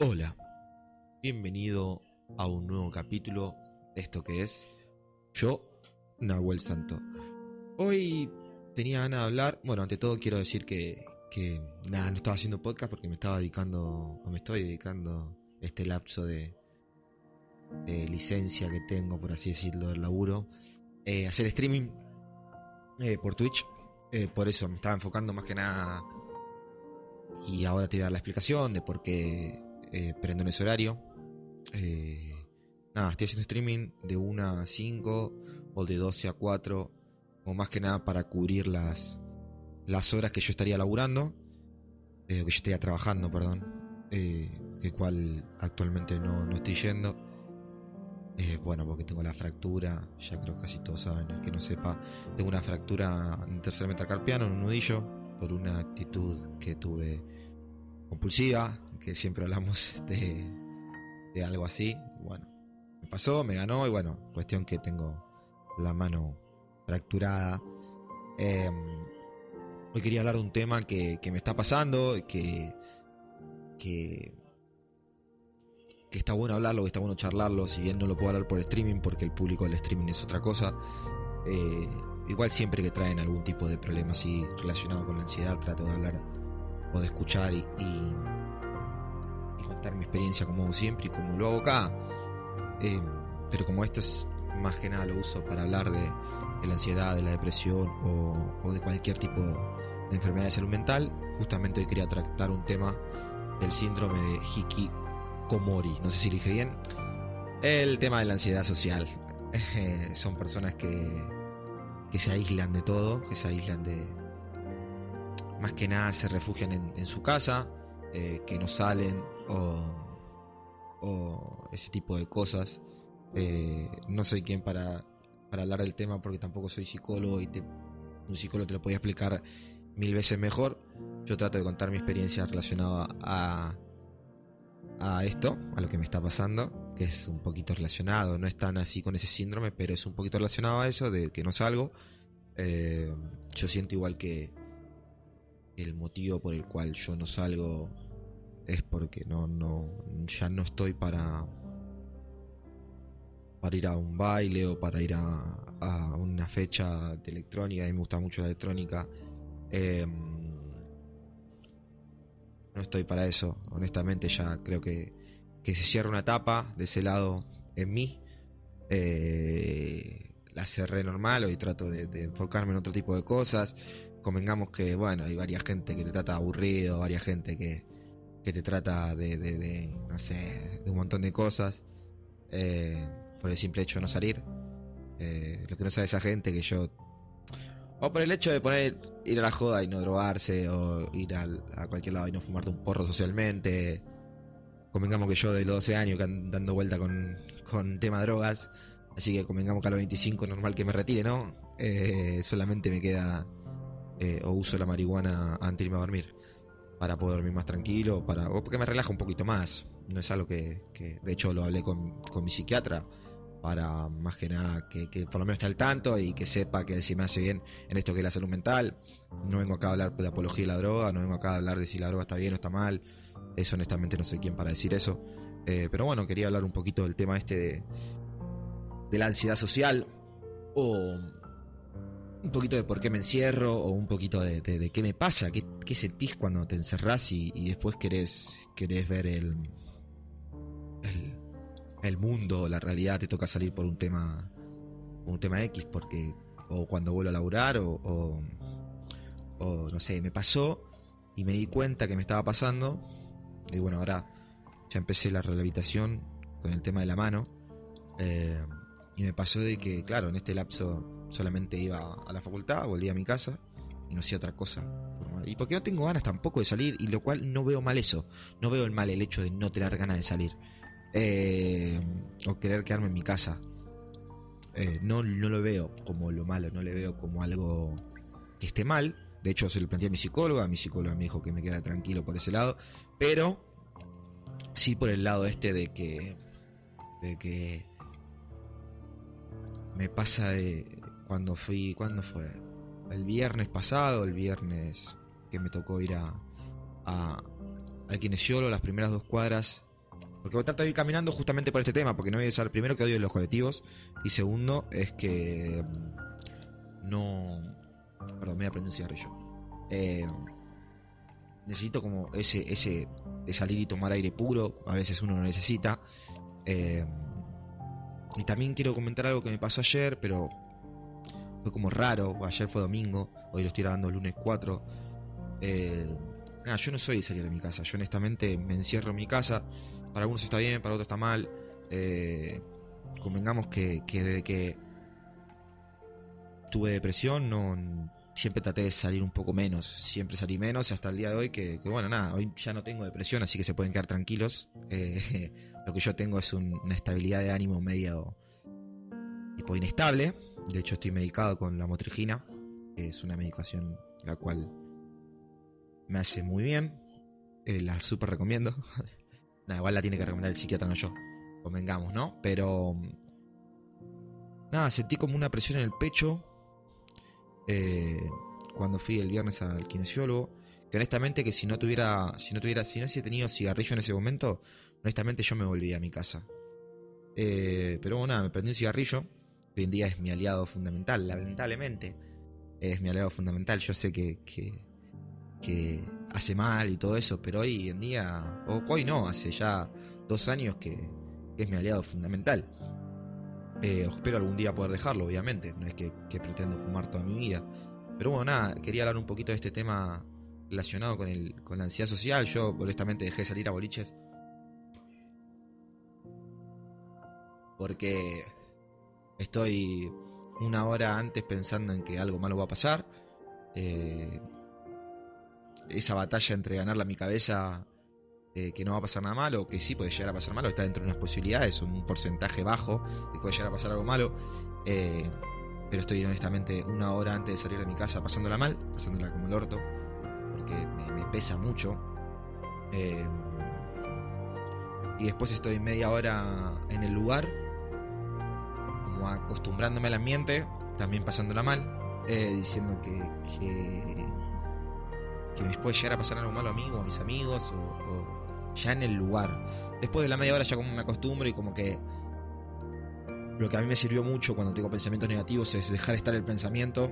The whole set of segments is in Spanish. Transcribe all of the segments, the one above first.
Hola, bienvenido a un nuevo capítulo de esto que es Yo, Nahuel Santo. Hoy tenía ganas de hablar, bueno, ante todo quiero decir que, nada, no estaba haciendo podcast porque me estaba dedicando, o me estoy dedicando este lapso de, de licencia que tengo, por así decirlo, del laburo, eh, hacer streaming eh, por Twitch. Eh, por eso me estaba enfocando más que nada. Y ahora te voy a dar la explicación de por qué eh, prendo en ese horario. Eh, nada, estoy haciendo streaming de 1 a 5 o de 12 a 4. O más que nada para cubrir las, las horas que yo estaría laburando. Eh, que yo estaría trabajando, perdón. Que cual actualmente no, no estoy yendo. Bueno, porque tengo la fractura, ya creo que casi todos saben, el que no sepa, tengo una fractura en tercer metacarpiano, en un nudillo, por una actitud que tuve compulsiva, que siempre hablamos de, de algo así. Bueno, me pasó, me ganó y bueno, cuestión que tengo la mano fracturada. Eh, hoy quería hablar de un tema que, que me está pasando, que, que, está bueno hablarlo, que está bueno charlarlo, si bien no lo puedo hablar por streaming porque el público del streaming es otra cosa. Eh, igual siempre que traen algún tipo de problema así relacionado con la ansiedad, trato de hablar o de escuchar y contar mi experiencia como siempre y como lo hago acá. Eh, pero como esto es más que nada lo uso para hablar de, la ansiedad, de la depresión o, de cualquier tipo de enfermedad de salud mental, justamente hoy quería tratar un tema del síndrome de Hikikomori. No sé si dije bien. El tema de la ansiedad social. Son personas que, que se aíslan de todo, que se aíslan de... Más que nada se refugian en su casa, eh, que no salen o, ese tipo de cosas. Eh, no soy quien para, para hablar del tema porque tampoco soy psicólogo y un psicólogo te lo podía explicar mil veces mejor. Yo trato de contar mi experiencia relacionada a, a esto, a lo que me está pasando, que es un poquito relacionado, no es tan así con ese síndrome, pero es un poquito relacionado a eso, de que no salgo. Eh, yo siento igual que el motivo por el cual yo no salgo es porque no, no, ya no estoy para para ir a un baile o para ir a, a una fecha de electrónica. A mí me gusta mucho la electrónica. Eh, no estoy para eso. Honestamente, ya creo que, que se cierra una etapa de ese lado en mí. Eh, la cerré normal, hoy trato de, enfocarme en otro tipo de cosas. Convengamos que, bueno, hay varias gente que te trata aburrido, varias gente que, que te trata de, no sé, de un montón de cosas. Eh, por el simple hecho de no salir. Eh, lo que no sabe esa gente que yo. O por el hecho de poner ir a la joda y no drogarse, o ir a cualquier lado y no fumarte un porro socialmente. Convengamos que yo de los 12 años que ando dando vuelta con, con tema drogas. Así que convengamos que a los 25 es normal que me retire, ¿no? Eh, solamente me queda. Eh, o uso la marihuana antes de irme a dormir. Para poder dormir más tranquilo. Para, o porque me relaja un poquito más. No es algo que. que de hecho, lo hablé con, con mi psiquiatra para más que nada que, que, por lo menos esté al tanto y que sepa que si me hace bien en esto que es la salud mental. No vengo acá a hablar de apología de la droga, no vengo acá a hablar de si la droga está bien o está mal. Eso honestamente no soy quien para decir eso. Eh, pero bueno, quería hablar un poquito del tema este de, de la ansiedad social o un poquito de por qué me encierro o un poquito de, de, qué me pasa, qué, qué, sentís cuando te encerrás y, y después querés, ver el, el el mundo, la realidad, te toca salir por un tema un tema X porque o cuando vuelvo a laburar o, o, o, no sé, me pasó y me di cuenta que me estaba pasando y bueno, ahora ya empecé la rehabilitación con el tema de la mano eh, y me pasó de que, claro, en este lapso solamente iba a la facultad, volví a mi casa y no hacía otra cosa. Y porque no tengo ganas tampoco de salir y lo cual no veo mal eso, no veo el mal el hecho de no tener ganas de salir eh, o querer quedarme en mi casa. Eh, no, no lo veo como lo malo, no le veo como algo que esté mal. De hecho, se lo planteé a mi psicóloga. Mi psicóloga me dijo que me queda tranquilo por ese lado. Pero sí por el lado este de que. De que. Me pasa de. Cuando fui. ¿Cuándo fue? El viernes pasado, el viernes que me tocó ir a. a al kinesiólogo, las primeras dos cuadras Porque trato de ir caminando justamente por este tema, porque no voy a ser primero que odio los colectivos y segundo es que mm, no... Perdón, me voy a prender un cigarrillo. Necesito como ese, ese de salir y tomar aire puro, a veces uno lo necesita. Eh, y también quiero comentar algo que me pasó ayer, pero como raro. Ayer fue domingo, hoy lo estoy grabando el lunes 4. Eh, nada, yo no soy de salir de mi casa. Yo honestamente me encierro en mi casa. Para algunos está bien, para otros está mal. Eh, convengamos que, que desde que tuve depresión no siempre traté de salir un poco menos. Siempre salí menos hasta el día de hoy que, bueno, nada, hoy ya no tengo depresión, así que se pueden quedar tranquilos. Eh, lo que yo tengo es una estabilidad de ánimo medio inestable. De hecho, estoy medicado con la motrigina, que es una medicación la cual me hace muy bien. Eh, la súper recomiendo. nada, igual la tiene que recomendar el psiquiatra, no yo. Convengamos, ¿no? Pero... Nada, sentí como una presión en el pecho eh, cuando fui el viernes al kinesiólogo, que honestamente que si no tuviera, si no tuviera, si no hubiese tenido cigarrillo en ese momento, honestamente yo me volvía a mi casa. Eh, pero bueno, nada, me prendí un cigarrillo, hoy en día es mi aliado fundamental, lamentablemente, es mi aliado fundamental, yo sé que, que, hace mal y todo eso, pero hoy en día, o hoy no, hace ya dos años que es mi aliado fundamental. Eh, espero algún día poder dejarlo, obviamente. No es que, pretendo fumar toda mi vida. Pero bueno, nada, quería hablar un poquito de este tema relacionado con, el, con la ansiedad social. Yo, honestamente, dejé de salir a boliches. Porque estoy una hora antes pensando en que algo malo va a pasar. Eh, esa batalla entre ganarla a mi cabeza eh, que no va a pasar nada malo, que sí puede llegar a pasar malo, está dentro de unas posibilidades, un porcentaje bajo que puede llegar a pasar algo malo. Eh, pero estoy honestamente una hora antes de salir de mi casa pasándola mal, pasándola como el orto, porque me, pesa mucho. Y después estoy media hora en el lugar, como acostumbrándome al ambiente, también pasándola mal, diciendo que, que, que, me puede llegar a pasar algo malo a mí o a mis amigos o ya en el lugar. Después de la media hora ya como me acostumbro y como que lo que a mí me sirvió mucho cuando tengo pensamientos negativos es dejar estar el pensamiento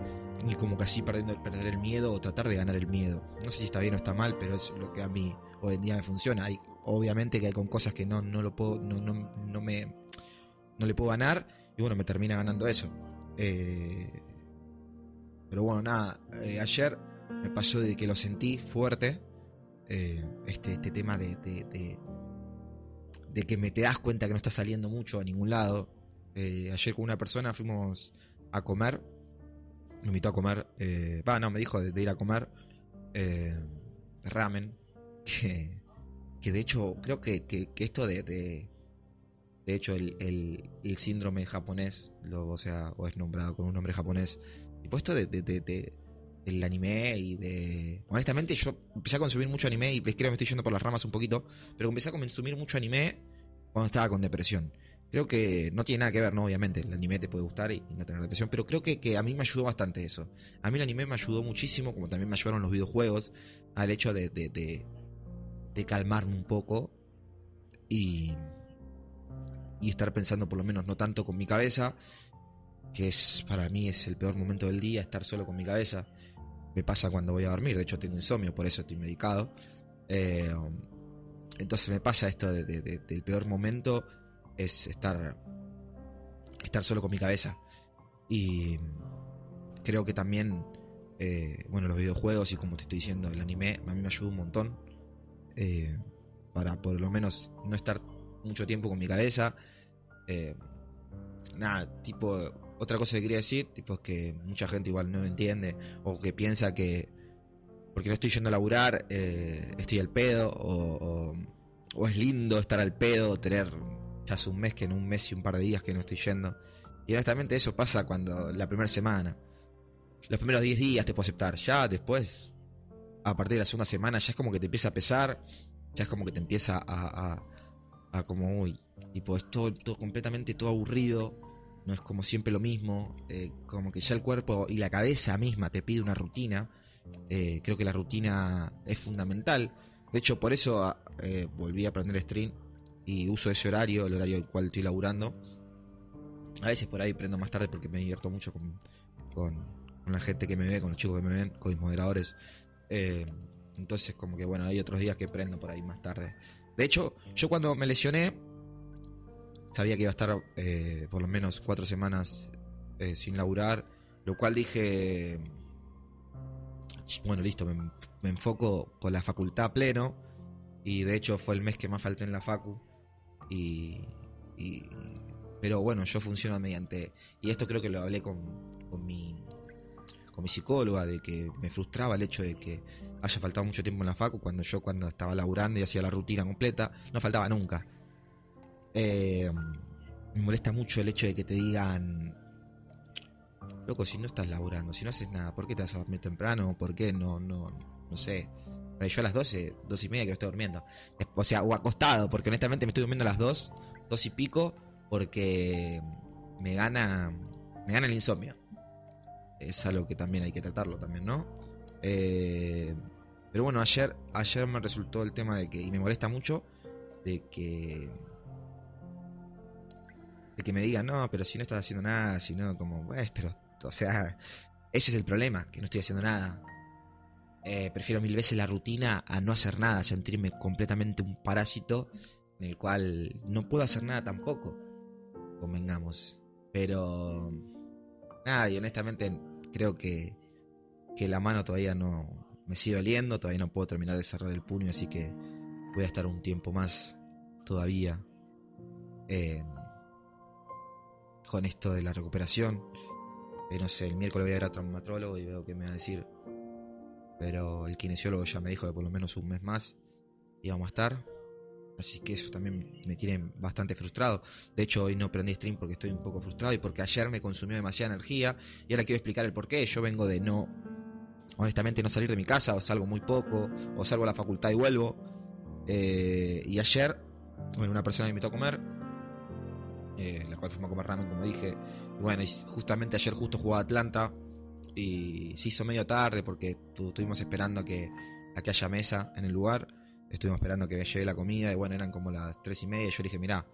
y como que así perdiendo, perder el miedo o tratar de ganar el miedo. No sé si está bien o está mal, pero es lo que a mí hoy en día me funciona. Hay, obviamente que hay con cosas que no, no lo puedo, no, no, no me no le puedo ganar y bueno, me termina ganando eso. Eh, pero bueno, nada, eh, ayer me pasó de que lo sentí fuerte eh, este, este tema de, de, que me te das cuenta que no está saliendo mucho a ningún lado. Ayer con una persona fuimos a comer, me invitó a comer, va, no, me dijo de, ir a comer ramen, que, que, de hecho creo que, que, esto de, de, hecho el, el, síndrome japonés, o sea, o es nombrado con un nombre japonés, y puesto de, de, del anime y de... Honestamente yo empecé a consumir mucho anime y creo que me estoy yendo por las ramas un poquito, pero empecé a consumir mucho anime cuando estaba con depresión. Creo que no tiene nada que ver, ¿no? Obviamente, el anime te puede gustar y, no tener depresión, pero creo que, que, a mí me ayudó bastante eso. A mí el anime me ayudó muchísimo, como también me ayudaron los videojuegos, al hecho de, de, de, de calmarme un poco y, y estar pensando por lo menos no tanto con mi cabeza, que es para mí es el peor momento del día, estar solo con mi cabeza me pasa cuando voy a dormir. De hecho, tengo insomnio, por eso estoy medicado. Eh, entonces me pasa esto de, del peor momento es estar, estar solo con mi cabeza. Y creo que también, eh, bueno, los videojuegos y como te estoy diciendo, el anime a mí me ayuda un montón. Eh, para por lo menos no estar mucho tiempo con mi cabeza. nada, tipo, otra cosa que quería decir, tipo, es que mucha gente igual no lo entiende, o que piensa que porque no estoy yendo a laburar, eh, estoy al pedo, o, es lindo estar al pedo, tener ya hace un mes que en un mes y un par de días que no estoy yendo. Y honestamente eso pasa cuando la primera semana, los primeros 10 días te puedo aceptar, ya después, a partir de la segunda semana, ya es como que te empieza a pesar, ya es como que te empieza a, como, uy, tipo, es todo, completamente todo aburrido no es como siempre lo mismo, eh, como que ya el cuerpo y la cabeza misma te pide una rutina. Eh, creo que la rutina es fundamental. De hecho, por eso ah, eh, volví a aprender stream y uso ese horario, el horario el cual estoy laburando. A veces por ahí prendo más tarde porque me divierto mucho con, con, la gente que me ve, con los chicos que me ven, con mis moderadores. Entonces como que bueno, hay otros días que prendo por ahí más tarde. De hecho, yo cuando me lesioné, sabía que iba a estar eh, por lo menos cuatro semanas eh, sin laburar, lo cual dije, bueno, listo, me, me enfoco con la facultad pleno y de hecho fue el mes que más falté en la facu y, pero bueno, yo funciono mediante y esto creo que lo hablé con, con mi con mi psicóloga de que me frustraba el hecho de que haya faltado mucho tiempo en la facu cuando yo cuando estaba laburando y hacía la rutina completa no faltaba nunca. Eh, me molesta mucho el hecho de que te digan loco, si no estás laburando, si no haces nada, ¿por qué te vas a dormir temprano? ¿Por qué no, no, no sé? Yo a las 12, 12 y media que estoy durmiendo. O sea, o acostado, porque honestamente me estoy durmiendo a las 2, 2 y pico, porque me gana, me gana el insomnio. Es algo que también hay que tratarlo también, ¿no? Eh, pero bueno, ayer, ayer me resultó el tema de que, y me molesta mucho, de que de que me digan, no, pero si no estás haciendo nada, si no, como, pues, pero, o sea, ese es el problema, que no estoy haciendo nada. Eh, prefiero mil veces la rutina a no hacer nada, sentirme completamente un parásito en el cual no puedo hacer nada tampoco. Convengamos. Pero. Nada, y honestamente creo que, que la mano todavía no. Me sigue doliendo, todavía no puedo terminar de cerrar el puño, así que voy a estar un tiempo más todavía eh, con esto de la recuperación. Eh, no sé, el miércoles voy a ir a traumatólogo y veo que me va a decir pero el kinesiólogo ya me dijo que por lo menos un mes más íbamos a estar. Así que eso también me tiene bastante frustrado. De hecho, hoy no prendí stream porque estoy un poco frustrado y porque ayer me consumió demasiada energía. Y ahora quiero explicar el por qué. Yo vengo de no, honestamente, no salir de mi casa, o salgo muy poco, o salgo a la facultad y vuelvo. Eh, y ayer, bueno, una persona me invitó a comer, eh, la cual fuimos a comer ramen, como dije. Y bueno, justamente ayer justo jugaba Atlanta y se hizo medio tarde porque estuvimos esperando que, a que haya mesa en el lugar. Estuvimos esperando que llegue la comida y bueno, eran como las tres y media. Y yo dije, mira,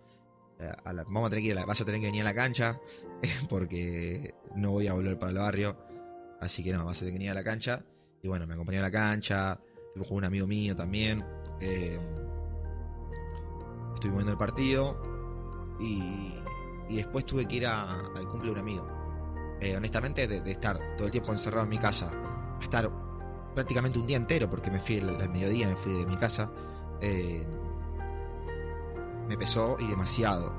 eh, vamos a tener que vas a tener que venir a la cancha porque no voy a volver para el barrio. Así que no, vas a tener que venir a la cancha. Y bueno, me acompañó a la cancha. Con un amigo mío también. Eh, estuvimos viendo el partido. Y, y después tuve que ir al cumple de un amigo. Eh, honestamente, de, estar todo el tiempo encerrado en mi casa, a estar prácticamente un día entero, porque me fui al mediodía, me fui de mi casa, eh, me pesó y demasiado.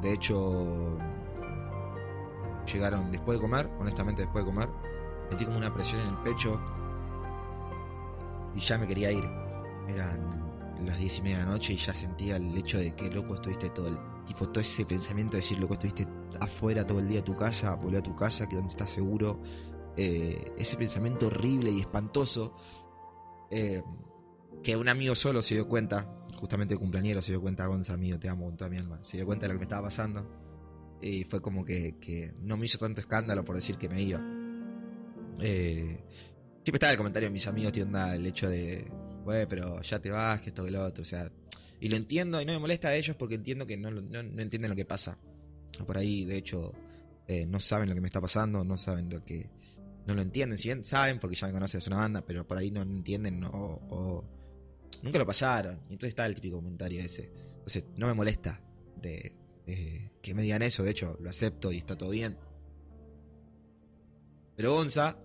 De hecho, llegaron después de comer, honestamente después de comer, sentí como una presión en el pecho y ya me quería ir. Eran las diez y media de la noche y ya sentía el hecho de que loco estuviste todo el tipo todo ese pensamiento de decir loco estuviste afuera todo el día a tu casa, volver a tu casa, que donde estás seguro. Eh, ese pensamiento horrible y espantoso. Eh, que un amigo solo se dio cuenta, justamente el cumpleañero se dio cuenta, Gonza, amigo, te amo con toda mi alma. Se dio cuenta de lo que me estaba pasando. Y fue como que, no me hizo tanto escándalo por decir que me iba. Eh, siempre estaba el comentario de mis amigos, tienda, el hecho de, güey, pero ya te vas, que esto que lo otro. O sea, y lo entiendo y no me molesta a ellos porque entiendo que no, no entienden lo que pasa por ahí, de hecho, no saben lo que me está pasando, no saben lo que. No lo entienden. Si bien saben, porque ya me conocen, es una banda, pero por ahí no entienden o, nunca lo pasaron. Y entonces está el típico comentario ese. Entonces, no me molesta de, que me digan eso. De hecho, lo acepto y está todo bien. Pero Gonza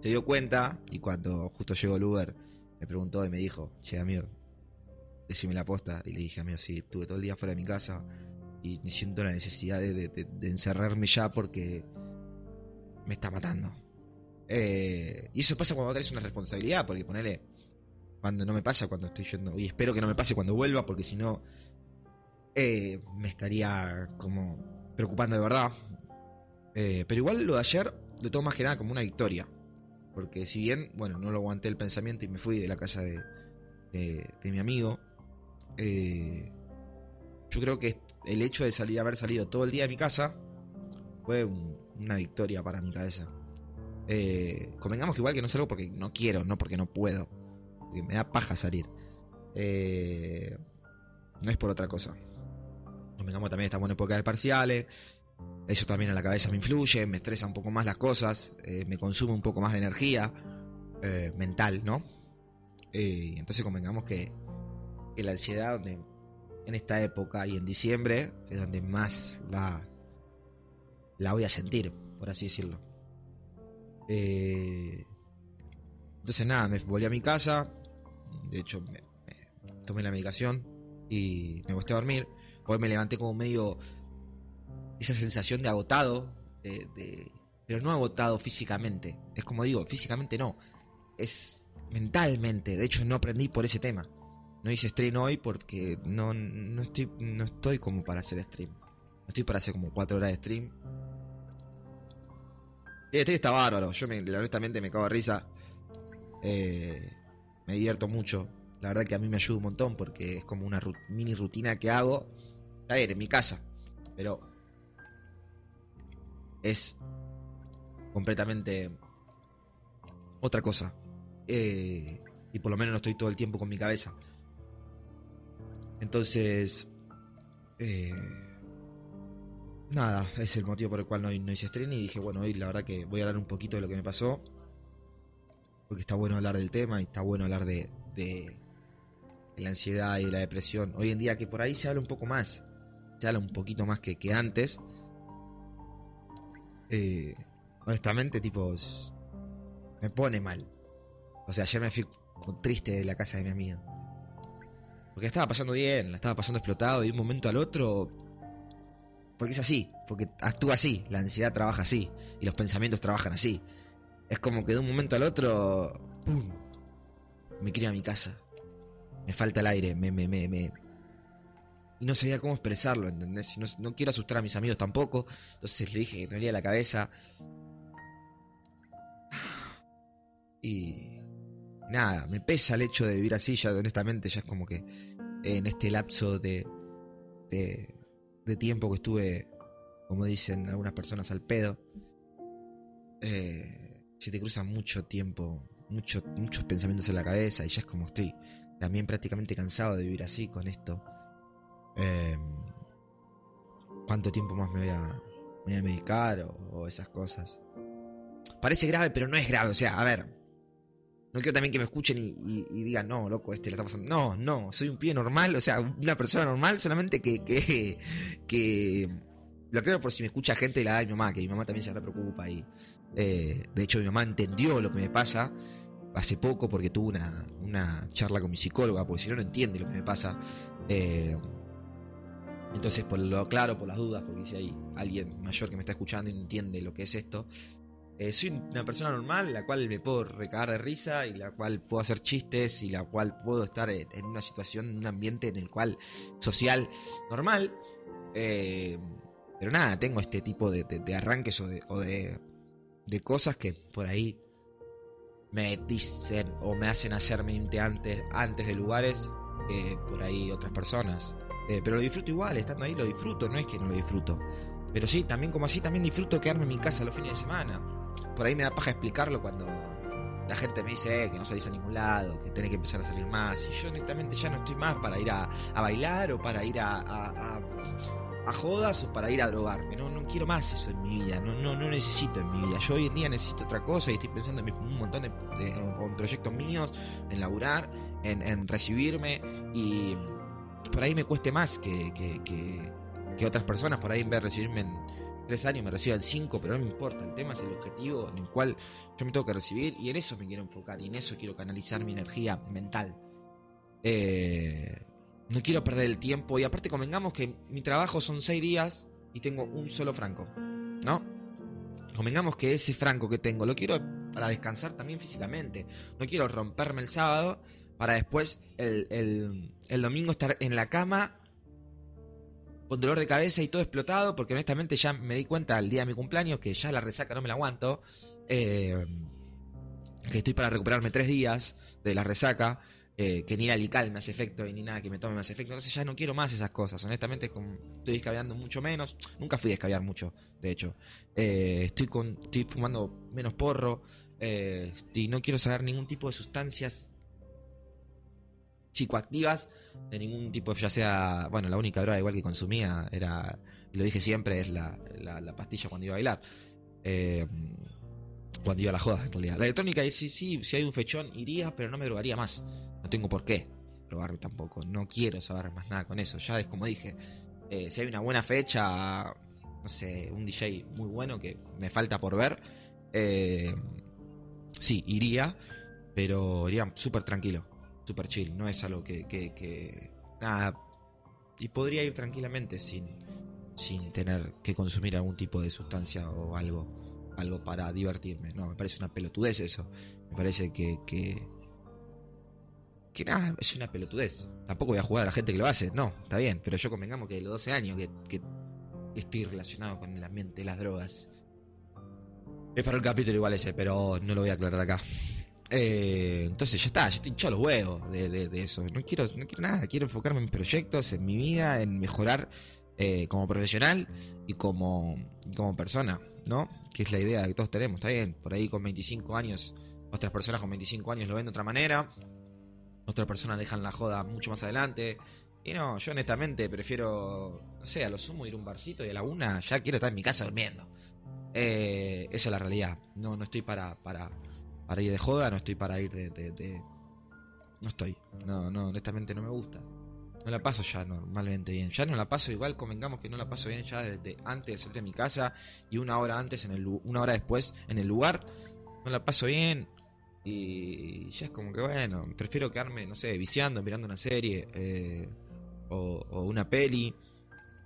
se dio cuenta y cuando justo llegó el Uber me preguntó y me dijo, che amigo, decime la posta. Y le dije, amigo, sí, estuve todo el día fuera de mi casa y siento la necesidad de, encerrarme ya porque me está matando. Eh, y eso pasa cuando tenés una responsabilidad, porque ponele, cuando no me pasa cuando estoy yendo, y espero que no me pase cuando vuelva, porque si no, eh, me estaría como preocupando de verdad. Eh, pero igual lo de ayer lo tomo más que nada como una victoria. Porque si bien, bueno, no lo aguanté el pensamiento y me fui de la casa de, de, mi amigo, yo creo que el hecho de salir, haber salido todo el día de mi casa fue una victoria para mi cabeza. Eh, convengamos que igual que no salgo porque no quiero, no porque no puedo. Porque me da paja salir. Eh, No es por otra cosa. Convengamos también estamos en época de parciales. Eso también en la cabeza me influye, me estresa un poco más las cosas, eh, me consume un poco más de energía eh, mental, ¿no? Eh, entonces convengamos que, que la ansiedad donde, en esta época y en diciembre es donde más va la voy a sentir, por así decirlo. Eh, entonces nada, me volví a mi casa, de hecho me, tomé la medicación y me gusté a dormir. Hoy me levanté como medio esa sensación de agotado, pero no agotado físicamente. Es como digo, físicamente no, es mentalmente. De hecho no aprendí por ese tema. No hice stream hoy porque no, no, estoy, no estoy como para hacer stream. No estoy para hacer como 4 horas de stream. El stream está bárbaro. Yo me, honestamente me cago de risa. Eh, me divierto mucho. La verdad que a mí me ayuda un montón porque es como una mini rutina que hago. Está bien, en mi casa. Pero es completamente otra cosa. Eh, y por lo menos no estoy todo el tiempo con mi cabeza. Entonces, eh, nada, es el motivo por el cual no, hice stream y dije, bueno, hoy la verdad que voy a hablar un poquito de lo que me pasó. Porque está bueno hablar del tema y está bueno hablar de, de, la ansiedad y de la depresión. Hoy en día que por ahí se habla un poco más, se habla un poquito más que, antes. Eh, honestamente, tipo, me pone mal. O sea, ayer me fui triste de la casa de mi amiga. Porque estaba pasando bien, la estaba pasando explotado de un momento al otro. Porque es así, porque actúa así, la ansiedad trabaja así y los pensamientos trabajan así. Es como que de un momento al otro, ¡pum! Me quiero a mi casa. Me falta el aire, me, me, me, me... Y no sabía cómo expresarlo, ¿entendés? No, no quiero asustar a mis amigos tampoco. Entonces le dije que me dolía la cabeza. Y nada, me pesa el hecho de vivir así, ya honestamente, ya es como que en este lapso de, de, tiempo que estuve, como dicen algunas personas, al pedo, eh, se te cruzan mucho tiempo, mucho, muchos pensamientos en la cabeza y ya es como estoy también prácticamente cansado de vivir así con esto. Em, ¿Cuánto tiempo más me voy a, medicar o esas cosas? Parece grave, pero no es grave. O sea, a ver, no quiero también que me escuchen y, digan, no, loco, este le está pasando. No, no, soy un pie normal, o sea, una persona normal, solamente que. que, lo creo por si me escucha gente de la edad de mi mamá, que mi mamá también se preocupa. Y, eh, de hecho, mi mamá entendió lo que me pasa hace poco porque tuvo una, una charla con mi psicóloga, porque si no, no entiende lo que me pasa. Eh, entonces, por lo claro, por las dudas, porque si hay alguien mayor que me está escuchando y no entiende lo que es esto, eh, soy una persona normal, la cual me puedo recagar de risa y la cual puedo hacer chistes y la cual puedo estar en, una situación, en un ambiente en el cual social normal. Eh, pero nada, tengo este tipo de, arranques o, de, de, cosas que por ahí me dicen o me hacen hacer mente antes, antes de lugares que por ahí otras personas. Eh, pero lo disfruto igual, estando ahí lo disfruto, no es que no lo disfruto. Pero sí, también como así, también disfruto quedarme en mi casa los fines de semana por ahí me da paja explicarlo cuando la gente me dice eh, que no salís a ningún lado, que tenés que empezar a salir más. Y yo honestamente ya no estoy más para ir a, bailar o para ir a, a, jodas o para ir a drogarme. No, no quiero más eso en mi vida, no, no, no necesito en mi vida. Yo hoy en día necesito otra cosa y estoy pensando en un montón de, proyectos míos, en laburar, en, recibirme y por ahí me cueste más que, que, que otras personas, por ahí en vez de recibirme en tres años me recibo en cinco, pero no me importa. El tema es el objetivo en el cual yo me tengo que recibir y en eso me quiero enfocar y en eso quiero canalizar mi energía mental. Eh, no quiero perder el tiempo y aparte convengamos que mi trabajo son seis días y tengo un solo franco, ¿no? Convengamos que ese franco que tengo lo quiero para descansar también físicamente. No quiero romperme el sábado para después el, el domingo estar en la cama con dolor de cabeza y todo explotado, porque honestamente ya me di cuenta al día de mi cumpleaños que ya la resaca no me la aguanto. Eh, que estoy para recuperarme tres días de la resaca. Eh, que ni la alical me hace efecto y ni nada que me tome me hace efecto. Entonces ya no quiero más esas cosas. Honestamente, estoy descabeando mucho menos. Nunca fui a descabear mucho, de hecho. Eh, estoy, con, estoy fumando menos porro. y no quiero saber ningún tipo de sustancias psicoactivas de ningún tipo, ya sea, bueno, la única droga igual que consumía era, lo dije siempre, es la, la, pastilla cuando iba a bailar. Eh, cuando iba a la joda, en realidad. La electrónica, sí, sí, si hay un fechón, iría, pero no me drogaría más. No tengo por qué probarme tampoco. No quiero saber más nada con eso. Ya es como dije, eh, si hay una buena fecha, no sé, un DJ muy bueno que me falta por ver, eh, sí, iría, pero iría súper tranquilo, súper chill. No es algo que, que, que, Nada. Y podría ir tranquilamente sin, sin tener que consumir algún tipo de sustancia o algo algo para divertirme. No, me parece una pelotudez eso. Me parece que, que, que nada, es una pelotudez. Tampoco voy a jugar a la gente que lo hace, no, está bien, pero yo convengamos que de los 12 años que, estoy relacionado con el ambiente de las drogas. Es para un capítulo igual ese, pero no lo voy a aclarar acá. Eh, entonces ya está, yo estoy hinchado los huevos de, eso. No quiero, no quiero nada, quiero enfocarme en proyectos, en mi vida, en mejorar eh, como profesional y como, como persona, ¿no? Que es la idea que todos tenemos, está bien. Por ahí con 25 años, otras personas con 25 años lo ven de otra manera, otras personas dejan la joda mucho más adelante. Y no, yo honestamente prefiero, no sé, a lo sumo ir a un barcito y a la una ya quiero estar en mi casa durmiendo. Eh, esa es la realidad. No, no estoy para, para, para ir de joda, no estoy para ir de. No estoy. No, no, honestamente no me gusta. No la paso ya normalmente bien. Ya no la paso igual, convengamos que no la paso bien ya desde antes de salir de mi casa y una hora antes, en el, una hora después en el lugar. No la paso bien. Y ya es como que bueno, prefiero quedarme, no sé, viciando, mirando una serie eh, o, una peli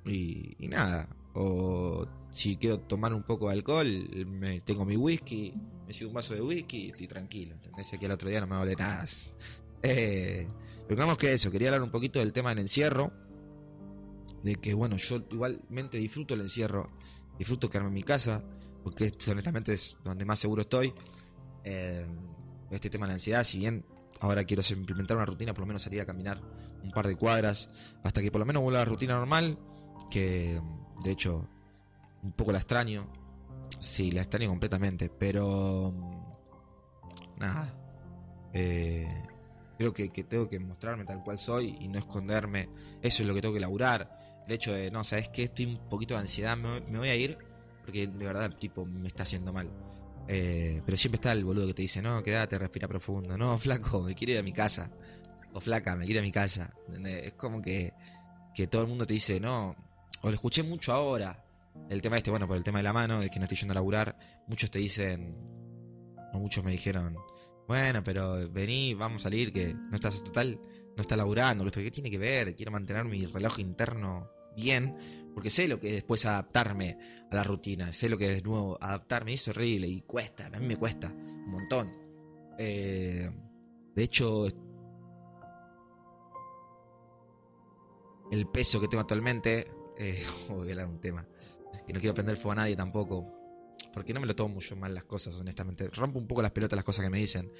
y, nada. O si quiero tomar un poco de alcohol, me, tengo mi whisky, me sigo un vaso de whisky y estoy tranquilo. ¿Entendés? Que el otro día no me vale nada. Eh, pero que eso, quería hablar un poquito del tema del encierro. De que, bueno, yo igualmente disfruto el encierro, disfruto quedarme en mi casa, porque honestamente es donde más seguro estoy. Eh, este tema de la ansiedad, si bien ahora quiero implementar una rutina, por lo menos salir a caminar un par de cuadras, hasta que por lo menos vuelva a la rutina normal, que de hecho un poco la extraño. Sí, la extraño completamente, pero nada. Eh, Creo que, tengo que mostrarme tal cual soy y no esconderme. Eso es lo que tengo que laburar. El hecho de, no, sabes que estoy un poquito de ansiedad, me, voy a ir porque de verdad, tipo, me está haciendo mal. Eh, pero siempre está el boludo que te dice, no, quédate, respira profundo. No, flaco, me quiero ir a mi casa. O flaca, me quiero ir a mi casa. Es como que, que todo el mundo te dice, no, o lo escuché mucho ahora. El tema este, bueno, por el tema de la mano, de que no estoy yendo a laburar, muchos te dicen, o muchos me dijeron, bueno, pero vení, vamos a salir, que no estás total, no está laburando, ¿qué tiene que ver? Quiero mantener mi reloj interno bien, porque sé lo que es después adaptarme a la rutina, sé lo que es nuevo adaptarme, es horrible y cuesta, a mí me cuesta un montón. Eh, de hecho, el peso que tengo actualmente, eh, hablar un tema, que no quiero prender fuego a nadie tampoco, porque no me lo tomo mucho mal las cosas, honestamente. Rompo un poco las pelotas las cosas que me dicen.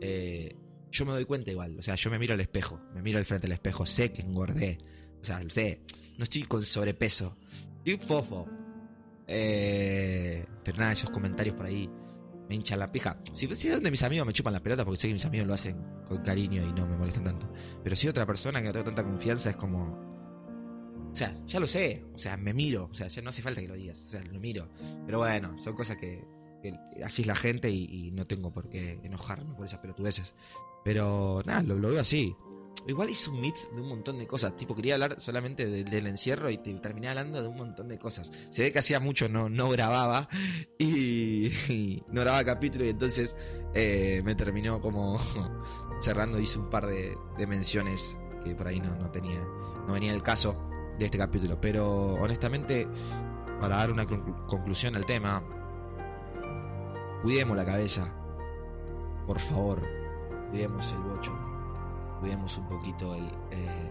Eh, yo me doy cuenta igual, o sea, yo me miro al espejo, me miro al frente del espejo, sé que engordé, o sea, sé, no estoy con sobrepeso, estoy fofo. Eh, pero nada, esos comentarios por ahí me hinchan la pija. Si, si es donde mis amigos me chupan la pelota, porque sé que mis amigos lo hacen con cariño y no me molestan tanto. Pero si otra persona que no tengo tanta confianza es como, o sea, ya lo sé, o sea, me miro, o sea, ya no hace falta que lo digas, o sea, lo miro. Pero bueno, son cosas que, así es la gente y, no tengo por qué enojarme por esas pelotudeces. Pero nada, lo, veo así. Igual hice un mix de un montón de cosas. Tipo, quería hablar solamente del encierro y terminé hablando de un montón de cosas. Se ve que hacía mucho no, no grababa y, no grababa capítulo y entonces eh, me terminó como cerrando. Hice un par de, de menciones que por ahí no, no tenía, no venía el caso de este capítulo. Pero honestamente, para dar una conclusión al tema, cuidemos la cabeza. Por favor, cuidemos el bocho. Cuidemos un poquito eh, eh,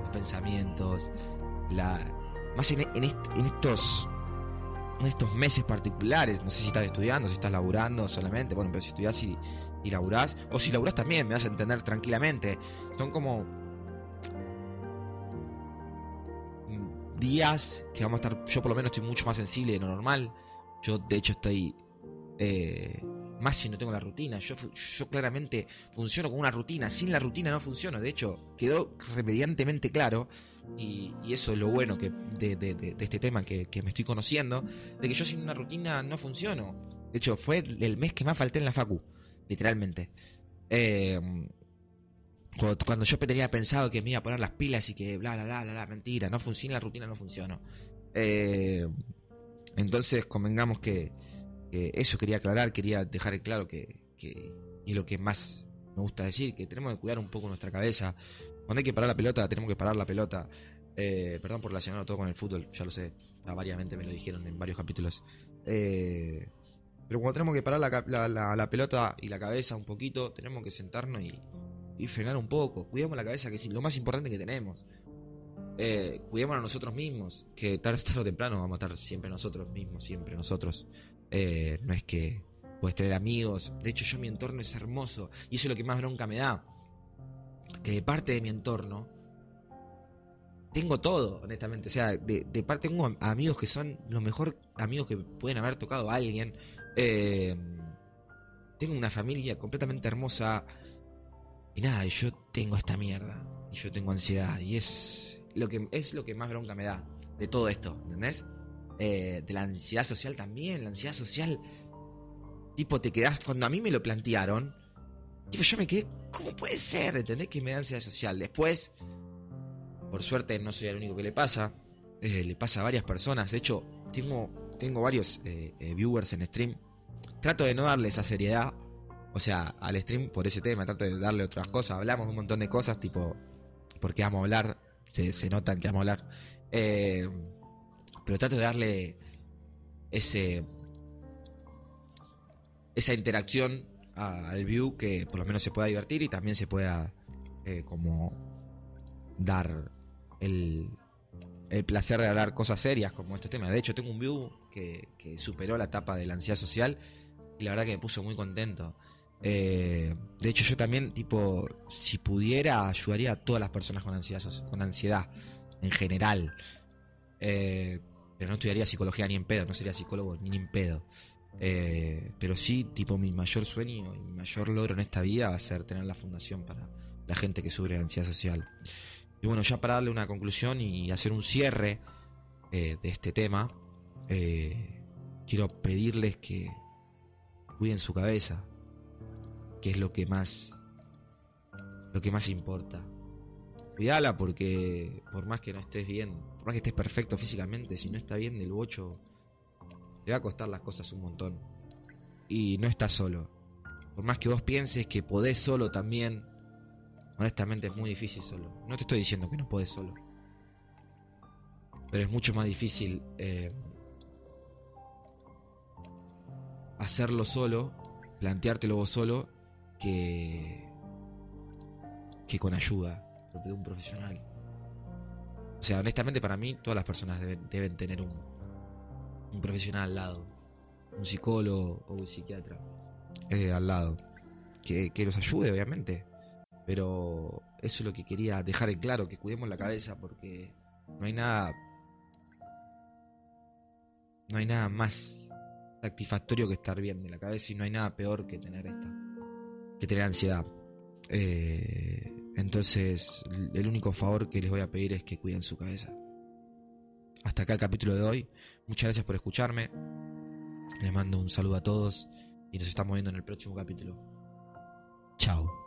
los pensamientos. La, más en, estos en estos meses particulares, no sé si estás estudiando, si estás laburando solamente, bueno, pero si estudias y, y laburás, o si laburás también, me vas a entender tranquilamente. Son como días que vamos a estar, yo por lo menos estoy mucho más sensible de lo normal. Yo de hecho estoy eh, más si no tengo la rutina. Yo, yo claramente funciono con una rutina. Sin la rutina no funciono. De hecho, quedó remediantemente claro. Y, eso es lo bueno que, de, este tema que, me estoy conociendo. De que yo sin una rutina no funciono. De hecho, fue el mes que más falté en la Facu. Literalmente. Eh, cuando, yo tenía pensado que me iba a poner las pilas y que bla, bla, bla, bla, mentira, no funciona, la rutina no funciona. Eh, entonces, convengamos que, eso quería aclarar, quería dejar claro que, que, y lo que más me gusta decir, que tenemos que cuidar un poco nuestra cabeza. Cuando hay que parar la pelota, tenemos que parar la pelota. Eh, perdón por relacionarlo todo con el fútbol, ya lo sé, variamente me lo dijeron en varios capítulos. Eh, pero cuando tenemos que parar la, pelota y la cabeza un poquito, tenemos que sentarnos y, y frenar un poco. Cuidemos la cabeza, que es lo más importante que tenemos. Eh, cuidemos a nosotros mismos, que tarde, o temprano vamos a estar siempre nosotros mismos, siempre nosotros. Eh, no es que puedes tener amigos. De hecho, yo mi entorno es hermoso y eso es lo que más bronca me da. Que de parte de mi entorno tengo todo, honestamente. O sea, de, parte tengo amigos que son los mejores amigos que pueden haber tocado a alguien. Eh, tengo una familia completamente hermosa. Y nada, yo tengo esta mierda. Y yo tengo ansiedad. Y es lo que, es lo que más bronca me da de todo esto, ¿entendés? Eh, de la ansiedad social también. La ansiedad social. Tipo, te quedás. Cuando a mí me lo plantearon. Tipo, yo me quedé. ¿Cómo puede ser? ¿Entendés? Que me da ansiedad social. Después. Por suerte no soy el único que le pasa. Eh, le pasa a varias personas. De hecho, tengo, tengo varios eh, viewers en stream. Trato de no darle esa seriedad o sea, al stream por ese tema, trato de darle otras cosas. Hablamos de un montón de cosas, tipo, porque vamos a hablar, se, se notan que vamos a hablar. Eh, pero trato de darle ese esa interacción al view que por lo menos se pueda divertir y también se pueda eh, como dar el, el placer de hablar cosas serias como este tema. De hecho, tengo un view que, que superó la etapa de la ansiedad social y la verdad que me puso muy contento. Eh, de hecho, yo también, tipo, si pudiera, ayudaría a todas las personas con ansiedad, con ansiedad en general. Eh, pero no estudiaría psicología ni en pedo, no sería psicólogo ni en pedo. Eh, pero sí, tipo, mi mayor sueño y mi mayor logro en esta vida va a ser tener la fundación para la gente que sufre de ansiedad social. Y bueno, ya para darle una conclusión y hacer un cierre de este tema, quiero pedirles que cuiden su cabeza, que es lo que más lo que más importa. Cuidala porque por más que no estés bien, por más que estés perfecto físicamente, si no está bien del bocho, te va a costar las cosas un montón. Y no estás solo. Por más que vos pienses que podés solo también, honestamente es muy difícil solo. No te estoy diciendo que no podés solo. Pero es mucho más difícil eh, hacerlo solo, planteártelo vos solo que, con ayuda de un profesional. O sea, honestamente para mí todas las personas deben, tener un, un profesional al lado, un psicólogo o un psiquiatra eh, al lado, que, que los ayude obviamente. Pero eso es lo que quería dejar en claro, que cuidemos la cabeza porque no hay nada... No hay nada más satisfactorio que estar bien de la cabeza y no hay nada peor que tener esta que tener ansiedad. Eh, entonces, el único favor que les voy a pedir es que cuiden su cabeza. Hasta acá el capítulo de hoy. Muchas gracias por escucharme. Les mando un saludo a todos y nos estamos viendo en el próximo capítulo. Chao.